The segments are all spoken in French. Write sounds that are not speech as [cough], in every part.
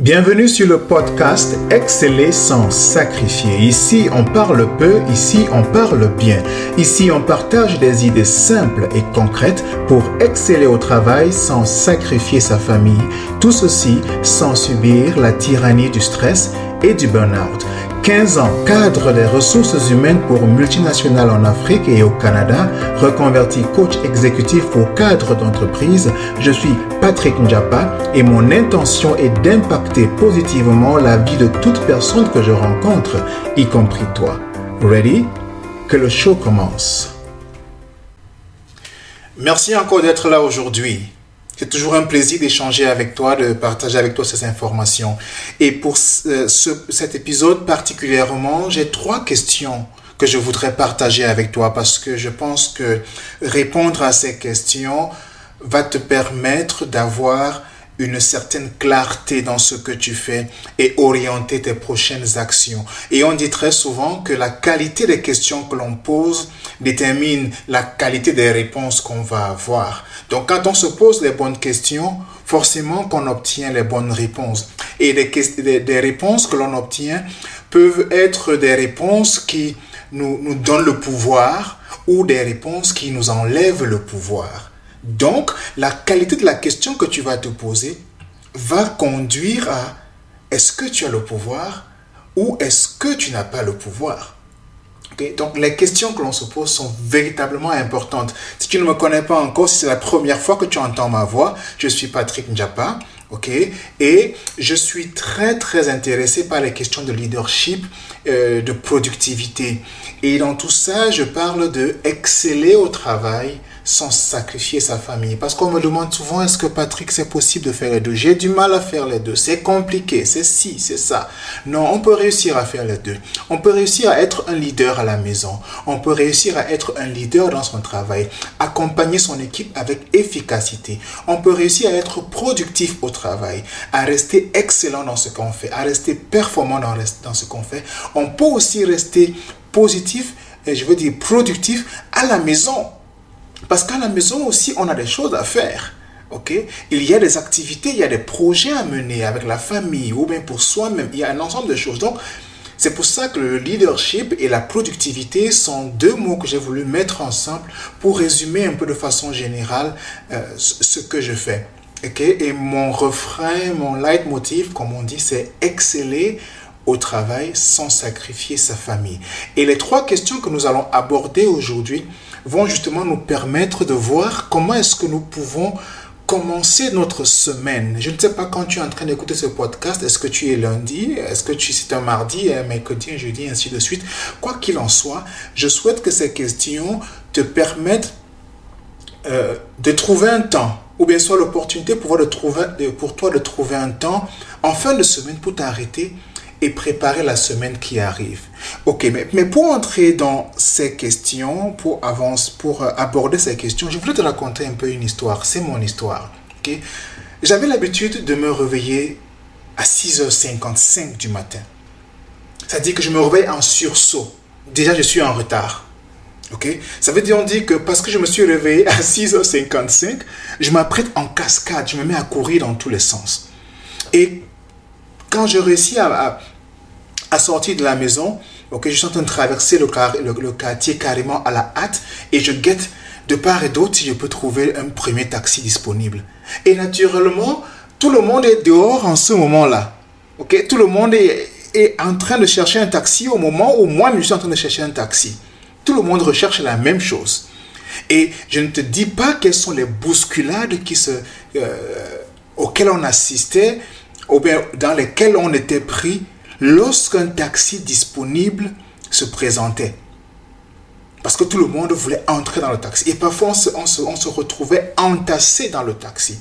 Bienvenue sur le podcast Exceller sans sacrifier. Ici, on parle peu, ici, on parle bien. Ici, on partage des idées simples et concrètes pour exceller au travail sans sacrifier sa famille. Tout ceci sans subir la tyrannie du stress et du burn-out. 15 ans, cadre des ressources humaines pour multinationales en Afrique et au Canada, reconverti coach exécutif pour cadres d'entreprise, je suis Patrick Njapa et mon intention est d'impacter positivement la vie de toute personne que je rencontre, y compris toi. Ready? Que le show commence. Merci encore d'être là aujourd'hui. C'est toujours un plaisir d'échanger avec toi, de partager avec toi ces informations. Et pour ce, cet épisode particulièrement, j'ai trois questions que je voudrais partager avec toi parce que je pense que répondre à ces questions va te permettre d'avoir une certaine clarté dans ce que tu fais et orienter tes prochaines actions. Et on dit très souvent que la qualité des questions que l'on pose détermine la qualité des réponses qu'on va avoir. Donc quand on se pose les bonnes questions, forcément qu'on obtient les bonnes réponses. Et des, des, réponses que l'on obtient peuvent être des réponses qui nous, nous donnent le pouvoir ou des réponses qui nous enlèvent le pouvoir. Donc, la qualité de la question que tu vas te poser va conduire à est-ce que tu as le pouvoir ou est-ce que tu n'as pas le pouvoir? Donc, les questions que l'on se pose sont véritablement importantes. Si tu ne me connais pas encore, si c'est la première fois que tu entends ma voix, je suis Patrick Njapa. OK? Et je suis très, très intéressé par les questions de leadership, euh, de productivité. Et dans tout ça, je parle de exceller au travail, sans sacrifier sa famille. Parce qu'on me demande souvent, est-ce que Patrick, c'est possible de faire les deux? J'ai du mal à faire les deux. C'est compliqué, c'est si, c'est ça. Non, on peut réussir à faire les deux. On peut réussir à être un leader à la maison. On peut réussir à être un leader dans son travail. Accompagner son équipe avec efficacité. On peut réussir à être productif au travail. À rester excellent dans ce qu'on fait. À rester performant dans, ce qu'on fait. On peut aussi rester positif, et je veux dire productif à la maison parce qu'à la maison aussi, on a des choses à faire. ok? Il y a des activités, il y a des projets à mener avec la famille ou bien pour soi-même. Il y a un ensemble de choses. Donc, c'est pour ça que le leadership et la productivité sont deux mots que j'ai voulu mettre ensemble pour résumer un peu de façon générale euh, ce que je fais. Et mon refrain, mon leitmotiv, comme on dit, c'est exceller au travail sans sacrifier sa famille. Et les trois questions que nous allons aborder aujourd'hui vont justement nous permettre de voir comment est-ce que nous pouvons commencer notre semaine. Je ne sais pas quand tu es en train d'écouter ce podcast, est-ce que tu es lundi, est-ce que tu c'est un mardi, un mercredi, un jeudi, ainsi de suite. Quoi qu'il en soit, je souhaite que ces questions te permettent euh, de trouver un temps, ou bien soit l'opportunité pour, toi de trouver un temps en fin de semaine pour t'arrêter et préparer la semaine qui arrive. Ok, mais, pour entrer dans ces questions, pour avancer, pour euh, aborder ces questions, je voulais te raconter un peu une histoire. C'est mon histoire. Ok, j'avais l'habitude de me réveiller à 6h55 du matin. Dit que je me réveille en sursaut. Déjà, je suis en retard. Ok, ça veut dire on dit que parce que je me suis réveillé à 6h55, je m'apprête en cascade, je me mets à courir dans tous les sens. Et quand je réussis à, sortir de la maison, ok, je suis en train de traverser le, quartier carrément à la hâte et je guette de part et d'autre si je peux trouver un premier taxi disponible. Et naturellement, tout le monde est dehors en ce moment-là. Ok, tout le monde est en train de chercher un taxi au moment où moi je suis en train de chercher un taxi. Tout le monde recherche la même chose. Et je ne te dis pas quelles sont les bousculades qui se, euh, auxquelles on assistait ou dans lesquels on était pris lorsqu'un taxi disponible se présentait. Parce que tout le monde voulait entrer dans le taxi. Et parfois, on se, retrouvait entassé dans le taxi.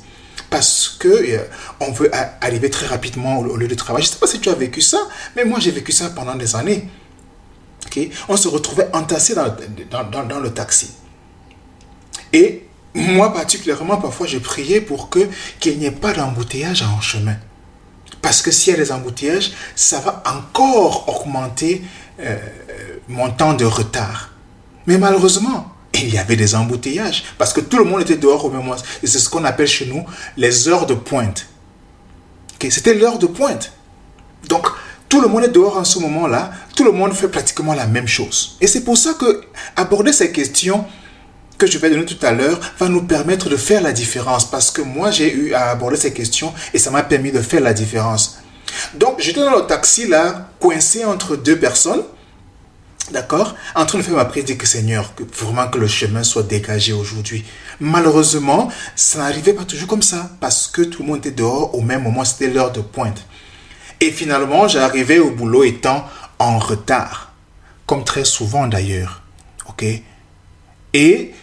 Parce que euh, on veut arriver très rapidement au, lieu de travail. Je ne sais pas si tu as vécu ça, mais moi j'ai vécu ça pendant des années. Okay? On se retrouvait entassé dans, le taxi. Et moi particulièrement, parfois, je priais pour que qu'il n'y ait pas d'embouteillage en chemin. Parce que s'il y a des embouteillages, ça va encore augmenter euh, mon temps de retard. Mais malheureusement, il y avait des embouteillages parce que tout le monde était dehors au même moment. Et c'est ce qu'on appelle chez nous les heures de pointe. C'était l'heure de pointe. Donc, tout le monde est dehors en ce moment-là. Tout le monde fait pratiquement la même chose. Et c'est pour ça que aborder ces questions que je vais donner tout à l'heure va nous permettre de faire la différence. Parce que moi, j'ai eu à aborder ces questions et ça m'a permis de faire la différence. Donc, j'étais dans le taxi là, coincé entre deux personnes. D'accord? En train de faire ma prière, que Seigneur, que vraiment que le chemin soit dégagé aujourd'hui. Malheureusement, ça n'arrivait pas toujours comme ça, parce que tout le monde était dehors au même moment, c'était l'heure de pointe. Et finalement, j'arrivais au boulot étant en retard, comme très souvent d'ailleurs. Ok? Et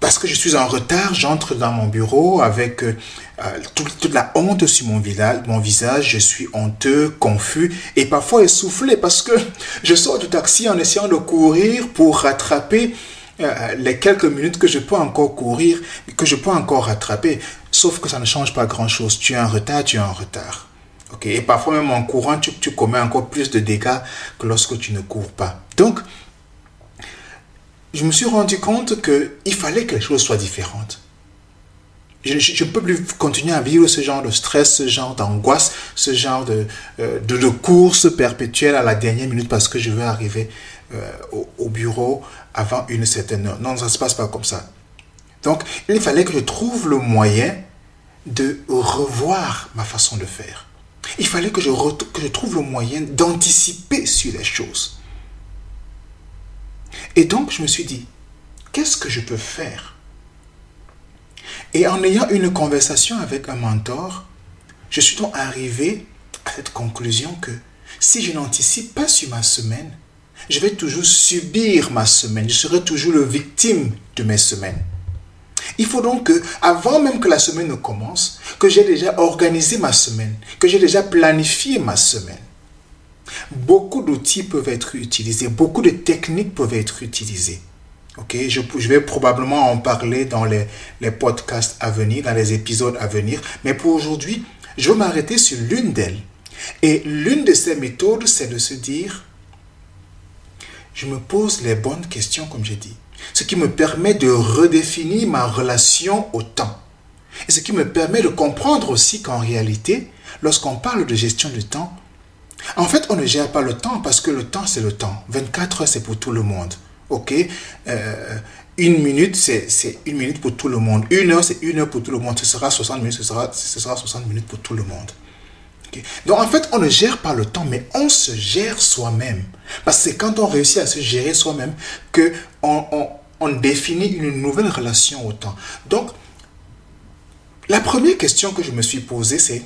parce que je suis en retard, j'entre dans mon bureau avec euh, toute, la honte sur mon, mon visage. Je suis honteux, confus et parfois essoufflé parce que je sors du taxi en essayant de courir pour rattraper euh, les quelques minutes que je peux encore courir, que je peux encore rattraper. Sauf que ça ne change pas grand-chose. Tu es en retard, tu es en retard. Ok Et parfois même en courant, tu, tu commets encore plus de dégâts que lorsque tu ne cours pas. Donc, je me suis rendu compte qu'il fallait que les choses soient différentes. Je ne peux plus continuer à vivre ce genre de stress, ce genre d'angoisse, ce genre de, euh, de, course perpétuelle à la dernière minute parce que je veux arriver euh, au, au, bureau avant une certaine heure. Non, ça ne se passe pas comme ça. Donc, il fallait que je trouve le moyen de revoir ma façon de faire. Il fallait que je, que je trouve le moyen d'anticiper sur les choses. Et donc, je me suis dit, qu'est-ce que je peux faire? Et en ayant une conversation avec un mentor, je suis donc arrivé à cette conclusion que si je n'anticipe pas sur ma semaine, je vais toujours subir ma semaine, je serai toujours le victime de mes semaines. Il faut donc que, avant même que la semaine ne commence, que j'ai déjà organisé ma semaine, que j'ai déjà planifié ma semaine. Beaucoup d'outils peuvent être utilisés, beaucoup de techniques peuvent être utilisées. Ok, je, vais probablement en parler dans les, les, podcasts à venir, dans les épisodes à venir. Mais pour aujourd'hui, je vais m'arrêter sur l'une d'elles. Et l'une de ces méthodes, c'est de se dire, je me pose les bonnes questions, comme j'ai dit. Ce qui me permet de redéfinir ma relation au temps. Et ce qui me permet de comprendre aussi qu'en réalité, lorsqu'on parle de gestion du temps, en fait, on ne gère pas le temps parce que le temps, c'est le temps. 24 heures, c'est pour tout le monde. OK? Euh, Une minute, c'est une minute pour tout le monde. Une heure, c'est une heure pour tout le monde. Ce sera 60 minutes, ce sera, ce sera 60 minutes pour tout le monde. Donc, en fait, on ne gère pas le temps, mais on se gère soi-même. Parce que quand on réussit à se gérer soi-même que on définit une nouvelle relation au temps. Donc, la première question que je me suis posée, c'est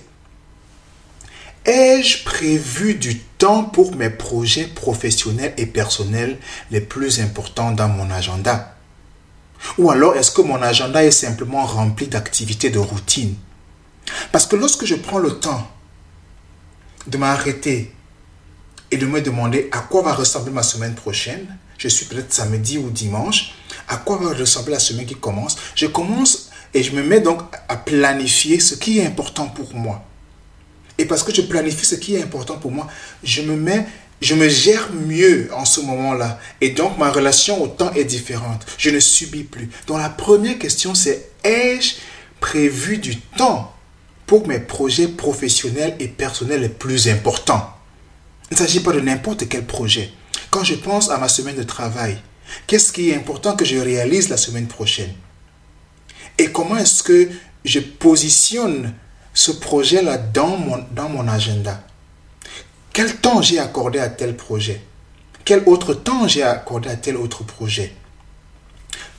Ai-je prévu du temps pour mes projets professionnels et personnels les plus importants dans mon agenda? Ou alors est-ce que mon agenda est simplement rempli d'activités de routine? Parce que lorsque je prends le temps de m'arrêter et de me demander à quoi va ressembler ma semaine prochaine, je suis peut-être samedi ou dimanche, à quoi va ressembler la semaine qui commence, je commence et je me mets donc à planifier ce qui est important pour moi. Et parce que je planifie ce qui est important pour moi, je me mets, je me gère mieux en ce moment-là. Et donc, ma relation au temps est différente. Je ne subis plus. Donc, la première question, c'est ai-je prévu du temps pour mes projets professionnels et personnels les plus importants Il ne s'agit pas de n'importe quel projet. Quand je pense à ma semaine de travail, qu'est-ce qui est important que je réalise la semaine prochaine? Et comment est-ce que je positionne ce projet-là dans mon, dans mon agenda? Quel temps j'ai accordé à tel projet? Quel autre temps j'ai accordé à tel autre projet?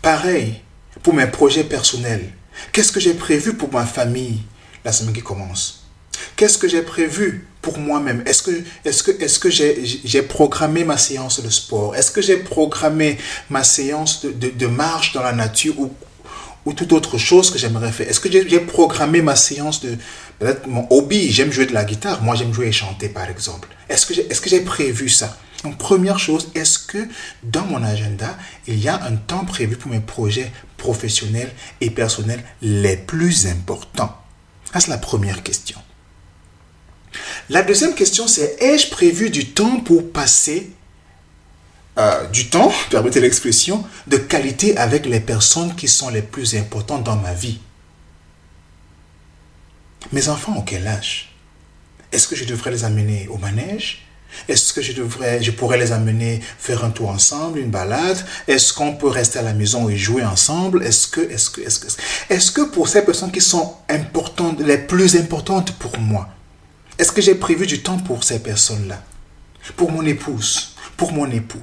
Pareil pour mes projets personnels. Qu'est-ce que j'ai prévu pour ma famille? La semaine qui commence. Qu'est-ce que j'ai prévu pour moi-même? Est-ce que, est que, est que j'ai programmé ma séance de sport? Est-ce que j'ai programmé ma séance de, de, marche dans la nature ou ou toute autre chose que j'aimerais faire? Est-ce que j'ai programmé ma séance de peut-être mon hobby? J'aime jouer de la guitare. Moi, j'aime jouer et chanter, par exemple. Est-ce que j'ai est-ce que j'ai prévu ça? Donc, première chose, est-ce que dans mon agenda, il y a un temps prévu pour mes projets professionnels et personnels les plus importants? C'est la première question. La deuxième question, c'est ai-je prévu du temps pour passer euh, du temps, [laughs] permettez l'expression, de qualité avec les personnes qui sont les plus importantes dans ma vie? Mes enfants ont quel âge? Est-ce que je devrais les amener au manège? Est-ce que je devrais, je pourrais les amener faire un tour ensemble, une balade? Est-ce qu'on peut rester à la maison et jouer ensemble? Est-ce que, est-ce que, est-ce que, est-ce que pour ces personnes qui sont importantes, les plus importantes pour moi, est-ce que j'ai prévu du temps pour ces personnes-là? Pour mon épouse, pour mon époux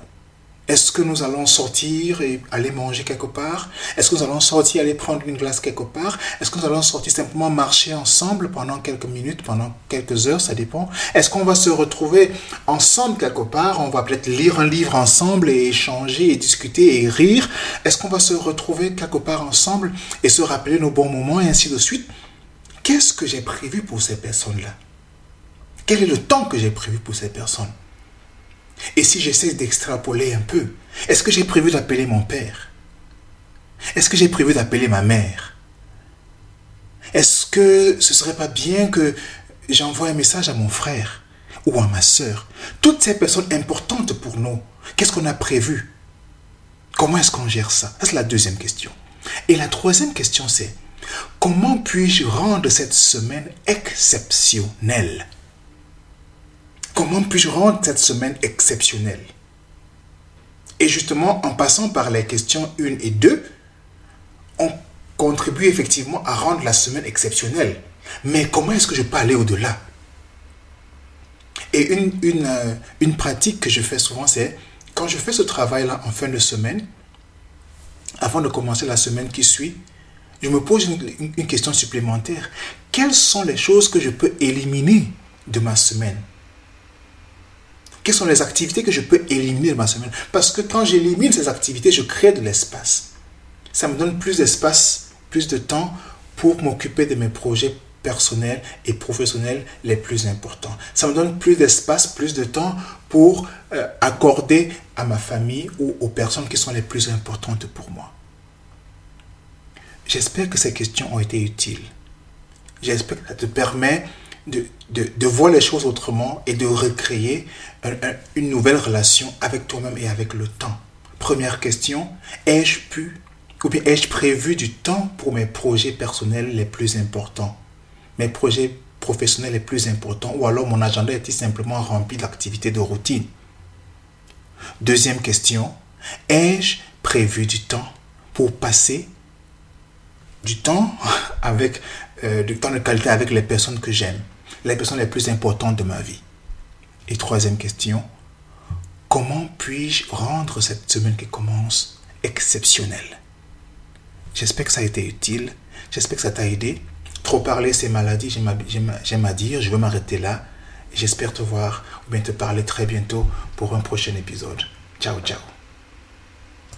est-ce que nous allons sortir et aller manger quelque part? Est-ce que nous allons sortir aller prendre une glace quelque part? Est-ce que nous allons sortir simplement marcher ensemble pendant quelques minutes, pendant quelques heures, ça dépend. Est-ce qu'on va se retrouver ensemble quelque part? On va peut-être lire un livre ensemble et échanger et discuter et rire. Est-ce qu'on va se retrouver quelque part ensemble et se rappeler nos bons moments et ainsi de suite? Qu'est-ce que j'ai prévu pour ces personnes-là? Quel est le temps que j'ai prévu pour ces personnes? Et si j'essaie d'extrapoler un peu, est-ce que j'ai prévu d'appeler mon père? Est-ce que j'ai prévu d'appeler ma mère? Est-ce que ce serait pas bien que j'envoie un message à mon frère ou à ma soeur Toutes ces personnes importantes pour nous, qu'est-ce qu'on a prévu? Comment est-ce qu'on gère ça c'est la deuxième question. Et la troisième question, c'est comment puis-je rendre cette semaine exceptionnelle? Comment puis-je rendre cette semaine exceptionnelle? Et justement, en passant par les questions 1 et 2, on contribue effectivement à rendre la semaine exceptionnelle. Mais comment est-ce que je peux aller au-delà? Et une, une, euh, une pratique que je fais souvent, c'est quand je fais ce travail-là en fin de semaine, avant de commencer la semaine qui suit, je me pose une, une, question supplémentaire. Quelles sont les choses que je peux éliminer de ma semaine? Quelles sont les activités que je peux éliminer de ma semaine? Parce que quand j'élimine ces activités, je crée de l'espace. Ça me donne plus d'espace, plus de temps pour m'occuper de mes projets personnels et professionnels les plus importants. Ça me donne plus d'espace, plus de temps pour euh, accorder à ma famille ou aux personnes qui sont les plus importantes pour moi. J'espère que ces questions ont été utiles. J'espère que ça te permet de, de, voir les choses autrement et de recréer une nouvelle relation avec toi-même et avec le temps. Première question, ai-je pu ou bien ai-je prévu du temps pour mes projets personnels les plus importants, mes projets professionnels les plus importants, ou alors mon agenda est-il simplement rempli d'activités de routine? Deuxième question, ai-je prévu du temps pour passer du temps [laughs] avec euh, du temps de qualité avec les personnes que j'aime, les personnes les plus importantes de ma vie. Et troisième question, comment puis-je rendre cette semaine qui commence exceptionnelle? J'espère que ça a été utile, j'espère que ça t'a aidé. Trop parler, c'est maladie, j'aime à dire, je veux m'arrêter là. J'espère te voir ou bien te parler très bientôt pour un prochain épisode. Ciao, ciao.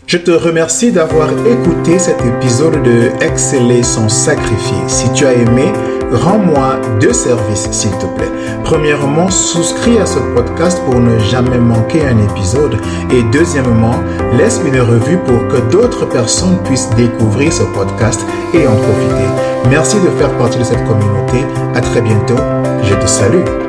Je te remercie d'avoir écouté cet épisode de Exceller son sacrifice. Si tu as aimé, rends-moi deux services s'il te plaît. Premièrement, souscris à ce podcast pour ne jamais manquer un épisode. Et deuxièmement, laisse une revue pour que d'autres personnes puissent découvrir ce podcast et en profiter. Merci de faire partie de cette communauté. À très bientôt. Je te salue.